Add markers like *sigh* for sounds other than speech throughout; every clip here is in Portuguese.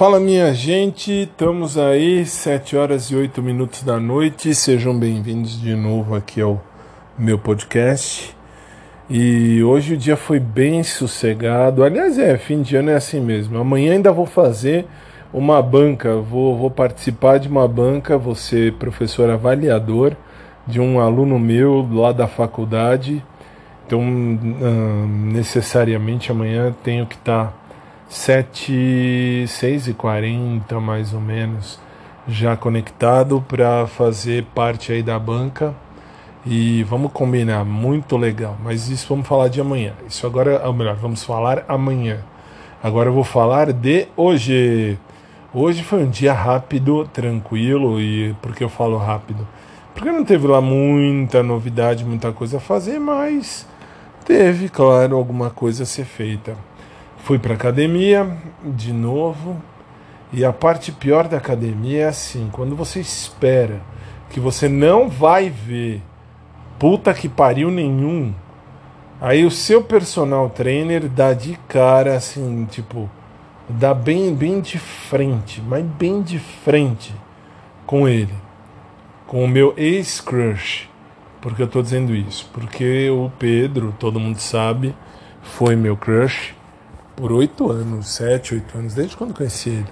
Fala minha gente, estamos aí, 7 horas e 8 minutos da noite. Sejam bem-vindos de novo aqui ao meu podcast. E hoje o dia foi bem sossegado. Aliás, é, fim de ano é assim mesmo. Amanhã ainda vou fazer uma banca, vou, vou participar de uma banca, vou ser professor avaliador de um aluno meu lá da faculdade. Então, hum, necessariamente amanhã tenho que estar. Tá 7, 6 e 40 mais ou menos, já conectado para fazer parte aí da banca. E vamos combinar, muito legal. Mas isso vamos falar de amanhã. Isso agora, ou melhor, vamos falar amanhã. Agora eu vou falar de hoje. Hoje foi um dia rápido, tranquilo. E por que eu falo rápido? Porque não teve lá muita novidade, muita coisa a fazer, mas teve, claro, alguma coisa a ser feita. Fui para academia de novo. E a parte pior da academia é assim: quando você espera que você não vai ver puta que pariu nenhum, aí o seu personal trainer dá de cara assim, tipo, dá bem, bem de frente, mas bem de frente com ele, com o meu ex-crush. Porque eu tô dizendo isso? Porque o Pedro, todo mundo sabe, foi meu crush por oito anos, sete, oito anos, desde quando conheci ele.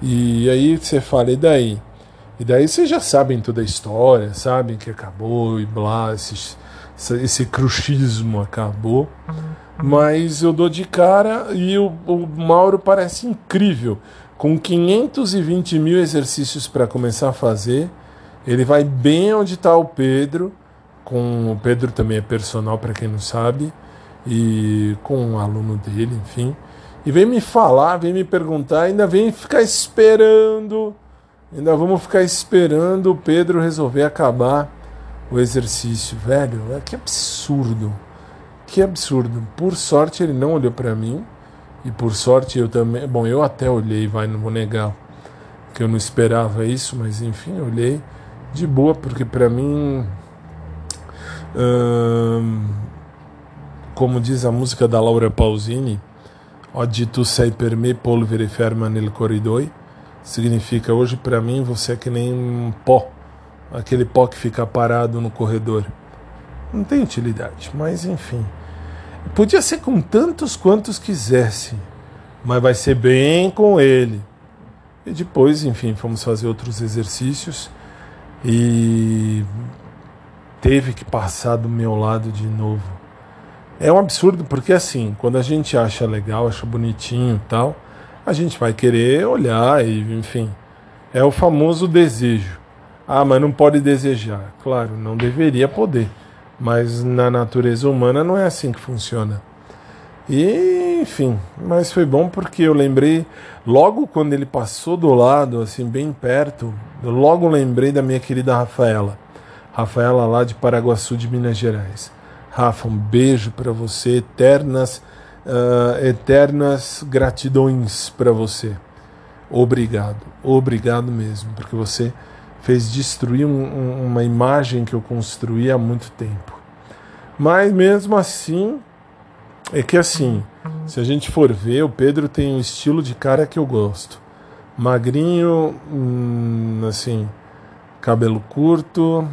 E aí você fala, e daí? E daí vocês já sabem toda a história, sabem que acabou e blá, esse, esse cruxismo acabou. Mas eu dou de cara e o, o Mauro parece incrível. Com 520 mil exercícios para começar a fazer, ele vai bem onde está o Pedro. Com o Pedro também é personal, para quem não sabe e com um aluno dele, enfim, e vem me falar, vem me perguntar, ainda vem ficar esperando, ainda vamos ficar esperando o Pedro resolver acabar o exercício, velho, é que absurdo, que absurdo. Por sorte ele não olhou para mim. E por sorte eu também, bom, eu até olhei, vai, não vou negar que eu não esperava isso, mas enfim, olhei de boa porque para mim hum, como diz a música da Laura Pausini, Oggi tu sei per me polvere ferma nel corridoi, significa hoje para mim você é que nem um pó, aquele pó que fica parado no corredor. Não tem utilidade, mas enfim. Podia ser com tantos quantos quisesse, mas vai ser bem com ele. E depois, enfim, fomos fazer outros exercícios e teve que passar do meu lado de novo. É um absurdo porque assim, quando a gente acha legal, acha bonitinho tal, a gente vai querer olhar e, enfim, é o famoso desejo. Ah, mas não pode desejar. Claro, não deveria poder, mas na natureza humana não é assim que funciona. E, enfim, mas foi bom porque eu lembrei, logo quando ele passou do lado, assim, bem perto, eu logo lembrei da minha querida Rafaela. Rafaela lá de Paraguaçu, de Minas Gerais. Rafa, um beijo para você, eternas, uh, eternas gratidões para você. Obrigado, obrigado mesmo, porque você fez destruir um, um, uma imagem que eu construí há muito tempo. Mas mesmo assim, é que assim, se a gente for ver, o Pedro tem um estilo de cara que eu gosto. Magrinho, hum, assim, cabelo curto,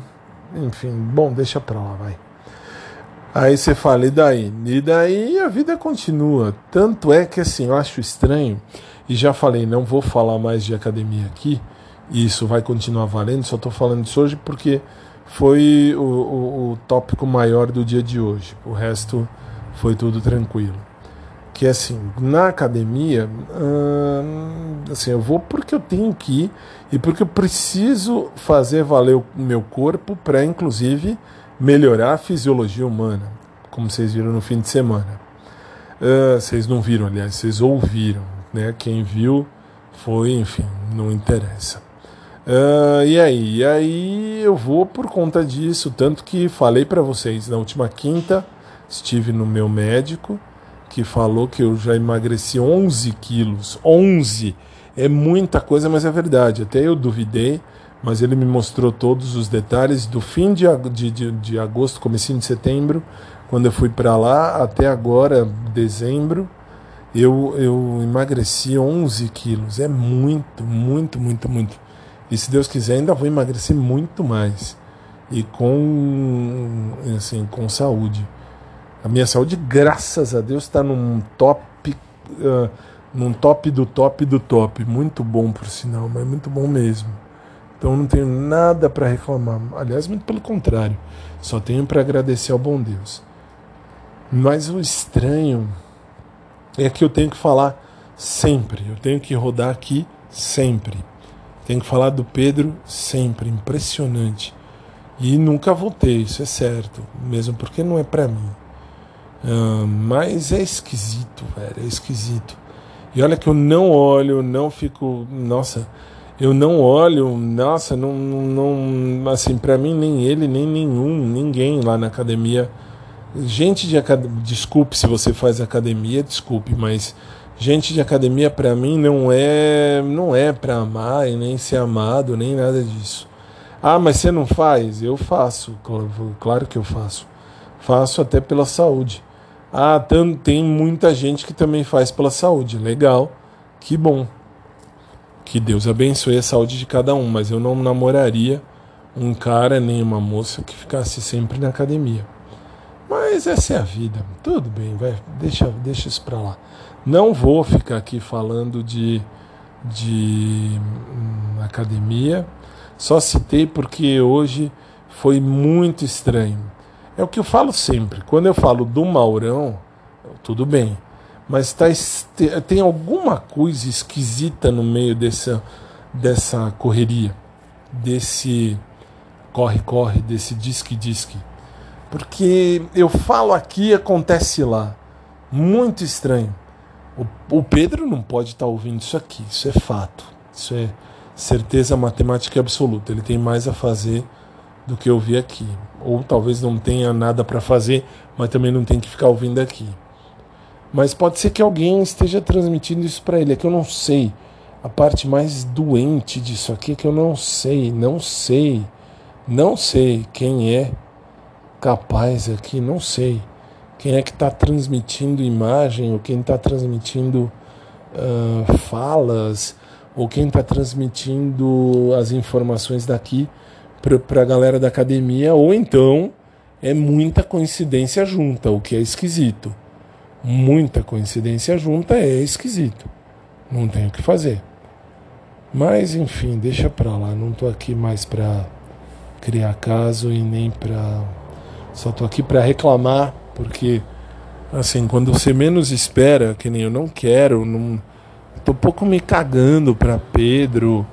enfim, bom, deixa pra lá, vai. Aí você fala, e daí? E daí a vida continua. Tanto é que assim, eu acho estranho, e já falei, não vou falar mais de academia aqui, e isso vai continuar valendo, só estou falando isso hoje porque foi o, o, o, tópico maior do dia de hoje. O resto foi tudo tranquilo. Que assim, na academia, hum, assim, eu vou porque eu tenho que ir e porque eu preciso fazer valer o meu corpo para, inclusive, melhorar a fisiologia humana, como vocês viram no fim de semana. Uh, vocês não viram, aliás, vocês ouviram, né? Quem viu foi, enfim, não interessa. Uh, e aí? E aí eu vou por conta disso, tanto que falei para vocês na última quinta, estive no meu médico, que falou que eu já emagreci 11 quilos. 11! É muita coisa, mas é verdade. Até eu duvidei, mas ele me mostrou todos os detalhes do fim de, de, de, de agosto, comecinho de setembro, quando eu fui para lá, até agora, dezembro, Eu, eu emagreci 11 quilos. É muito, muito, muito, muito. E se Deus quiser, ainda vou emagrecer muito mais. E com, assim, com saúde. A minha saúde, graças a Deus, está num top. Uh, num top do top do top. Muito bom, por sinal, mas muito bom mesmo. Então não tenho nada para reclamar. Aliás, muito pelo contrário. Só tenho para agradecer ao bom Deus. Mas o estranho é que eu tenho que falar sempre. Eu tenho que rodar aqui sempre. Tenho que falar do Pedro sempre. Impressionante. E nunca voltei, isso é certo. Mesmo porque não é para mim. Uh, mas é esquisito, velho. É esquisito. E olha que eu não olho, não fico. Nossa, eu não olho, nossa, não. não assim, para mim, nem ele, nem nenhum, ninguém lá na academia. Gente de academia. Desculpe se você faz academia, desculpe, mas. Gente de academia para mim não é não é para amar e nem ser amado, nem nada disso. Ah, mas você não faz? Eu faço, claro que eu faço. Faço até pela saúde. Ah, tem muita gente que também faz pela saúde. Legal, que bom. Que Deus abençoe a saúde de cada um, mas eu não namoraria um cara nem uma moça que ficasse sempre na academia. Mas essa é a vida. Tudo bem, vai, deixa, deixa isso para lá. Não vou ficar aqui falando de, de hum, academia. Só citei porque hoje foi muito estranho. É o que eu falo sempre. Quando eu falo do Maurão, tudo bem. Mas tá, tem alguma coisa esquisita no meio dessa, dessa correria, desse corre-corre, desse disque-disque. Porque eu falo aqui acontece lá. Muito estranho. O, o Pedro não pode estar tá ouvindo isso aqui, isso é fato. Isso é certeza matemática absoluta. Ele tem mais a fazer do que eu vi aqui. Ou talvez não tenha nada para fazer, mas também não tem que ficar ouvindo aqui. Mas pode ser que alguém esteja transmitindo isso para ele, é que eu não sei. A parte mais doente disso aqui é que eu não sei, não sei, não sei quem é capaz aqui, não sei. Quem é que está transmitindo imagem, ou quem está transmitindo uh, falas, ou quem está transmitindo as informações daqui para a galera da academia, ou então é muita coincidência junta, o que é esquisito. Muita coincidência junta é esquisito. Não tem o que fazer. Mas enfim, deixa pra lá. Não tô aqui mais pra criar caso e nem pra. Só tô aqui pra reclamar, porque assim, quando você menos espera, que nem eu não quero, não. Tô um pouco me cagando pra Pedro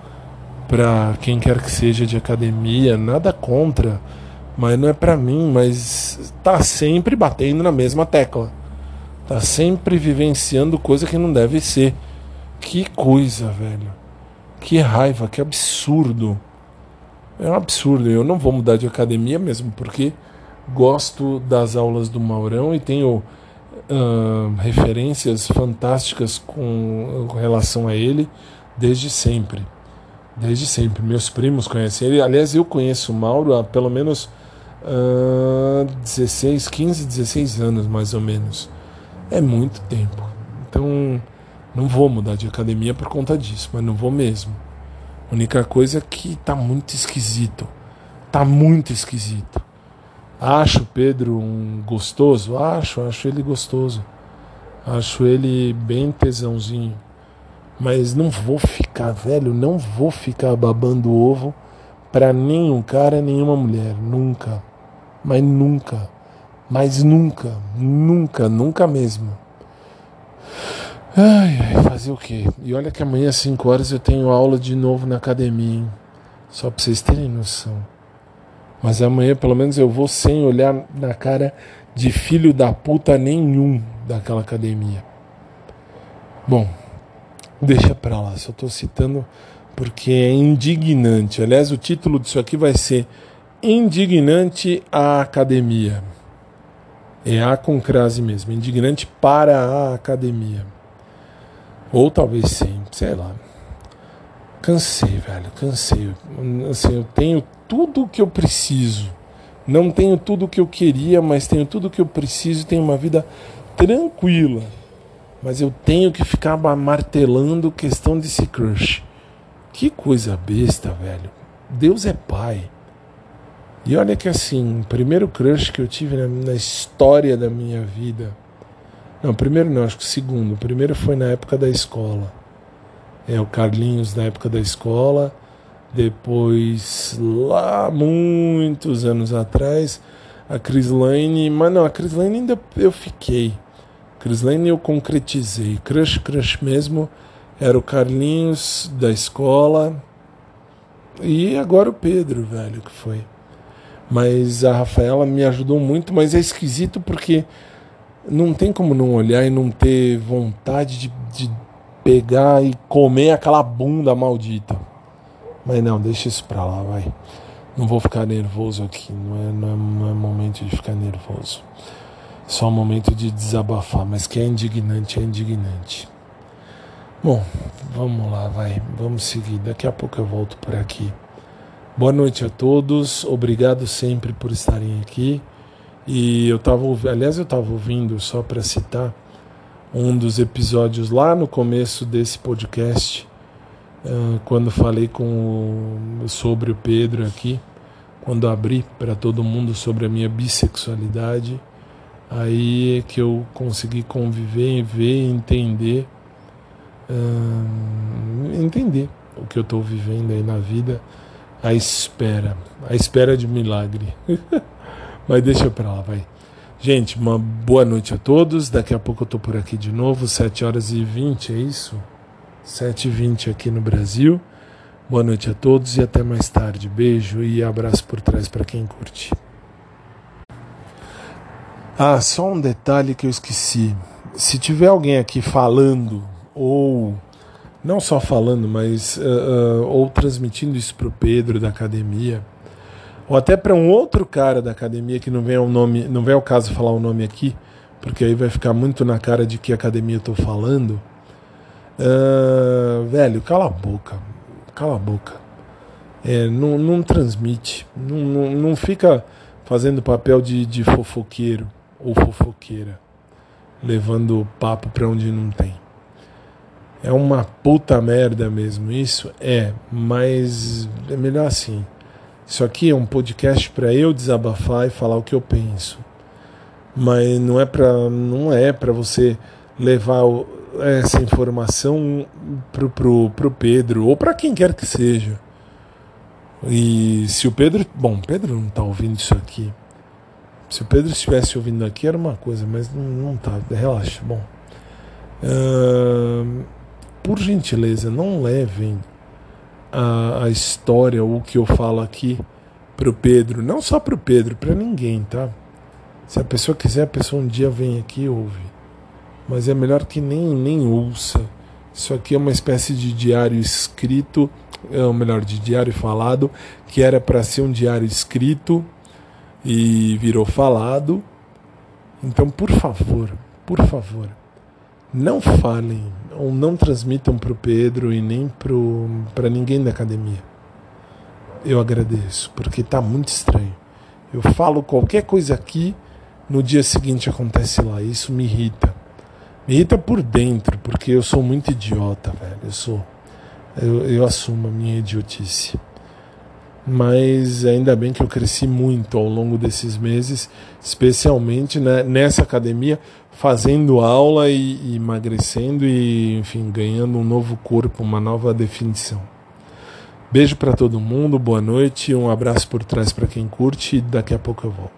para quem quer que seja de academia, nada contra, mas não é para mim, mas tá sempre batendo na mesma tecla. Tá sempre vivenciando coisa que não deve ser. Que coisa, velho. Que raiva, que absurdo. É um absurdo. Eu não vou mudar de academia mesmo, porque gosto das aulas do Maurão e tenho uh, referências fantásticas com, com relação a ele desde sempre. Desde sempre. Meus primos conhecem ele. Aliás, eu conheço o Mauro há pelo menos uh, 16, 15, 16 anos, mais ou menos. É muito tempo. Então, não vou mudar de academia por conta disso, mas não vou mesmo. A única coisa é que tá muito esquisito. Tá muito esquisito. Acho Pedro um gostoso? Acho, acho ele gostoso. Acho ele bem tesãozinho. Mas não vou ficar, velho, não vou ficar babando ovo para nenhum cara, nenhuma mulher. Nunca. Mas nunca. Mas nunca. Nunca, nunca mesmo. Ai, ai, fazer o quê? E olha que amanhã às 5 horas eu tenho aula de novo na academia, hein? Só pra vocês terem noção. Mas amanhã pelo menos eu vou sem olhar na cara de filho da puta nenhum daquela academia. Bom, Deixa para lá, só estou citando porque é indignante. Aliás, o título disso aqui vai ser Indignante a Academia. É A com crase mesmo, indignante para a academia. Ou talvez sim, sei lá. Cansei, velho, cansei. Assim, eu tenho tudo o que eu preciso. Não tenho tudo o que eu queria, mas tenho tudo o que eu preciso. Tenho uma vida tranquila mas eu tenho que ficar martelando questão desse crush. Que coisa besta, velho. Deus é pai. E olha que assim, o primeiro crush que eu tive na, na história da minha vida. Não, primeiro não, acho que o segundo. O primeiro foi na época da escola. É o Carlinhos na época da escola. Depois, lá muitos anos atrás, a Lane, Mas não, a Lane ainda eu fiquei. Lane eu concretizei. Crush, crush mesmo. Era o Carlinhos da escola. E agora o Pedro, velho, que foi. Mas a Rafaela me ajudou muito, mas é esquisito porque não tem como não olhar e não ter vontade de, de pegar e comer aquela bunda maldita. Mas não, deixa isso pra lá, vai. Não vou ficar nervoso aqui, não é, não é, não é momento de ficar nervoso. É só um momento de desabafar, mas que é indignante, é indignante. Bom, vamos lá, vai, vamos seguir. Daqui a pouco eu volto por aqui. Boa noite a todos, obrigado sempre por estarem aqui. E eu estava, aliás, eu estava ouvindo só para citar um dos episódios lá no começo desse podcast, uh, quando falei com sobre o Pedro aqui, quando abri para todo mundo sobre a minha bissexualidade, aí é que eu consegui conviver, ver, entender, uh, entender o que eu estou vivendo aí na vida, a espera, a espera de milagre. *laughs* Mas deixa para lá, vai. Gente, uma boa noite a todos. Daqui a pouco eu tô por aqui de novo, 7 horas e 20, é isso? 7 e 20 aqui no Brasil. Boa noite a todos e até mais tarde. Beijo e abraço por trás para quem curte. Ah, só um detalhe que eu esqueci. Se tiver alguém aqui falando, ou não só falando, mas uh, uh, ou transmitindo isso para o Pedro da academia, ou até para um outro cara da academia que não vem ao nome, não vem ao caso falar o nome aqui, porque aí vai ficar muito na cara de que academia eu tô falando. Uh, velho, cala a boca, cala a boca. É, não, não transmite, não, não, não fica fazendo papel de, de fofoqueiro ou fofoqueira, levando papo para onde não tem. É uma puta merda mesmo isso? É, mas é melhor assim. Isso aqui é um podcast para eu desabafar e falar o que eu penso. Mas não é para não é para você levar essa informação pro, pro, pro Pedro ou para quem quer que seja. E se o Pedro, bom, Pedro não está ouvindo isso aqui. Se o Pedro estivesse ouvindo aqui era uma coisa, mas não, não tá. Relaxa, bom. Uh, por gentileza, não levem a, a história, o que eu falo aqui para o Pedro, não só para o Pedro, para ninguém, tá? Se a pessoa quiser, a pessoa um dia vem aqui e ouve. Mas é melhor que nem, nem ouça. Isso aqui é uma espécie de diário escrito, ou melhor, de diário falado, que era para ser um diário escrito e virou falado. Então, por favor, por favor, não falem ou não transmitam para o Pedro e nem para ninguém da academia. Eu agradeço, porque está muito estranho. Eu falo qualquer coisa aqui, no dia seguinte acontece lá. Isso me irrita. Me irrita por dentro, porque eu sou muito idiota, velho. Eu sou. Eu, eu assumo a minha idiotice mas ainda bem que eu cresci muito ao longo desses meses, especialmente né, nessa academia, fazendo aula e, e emagrecendo e, enfim, ganhando um novo corpo, uma nova definição. Beijo para todo mundo, boa noite, um abraço por trás para quem curte e daqui a pouco eu volto.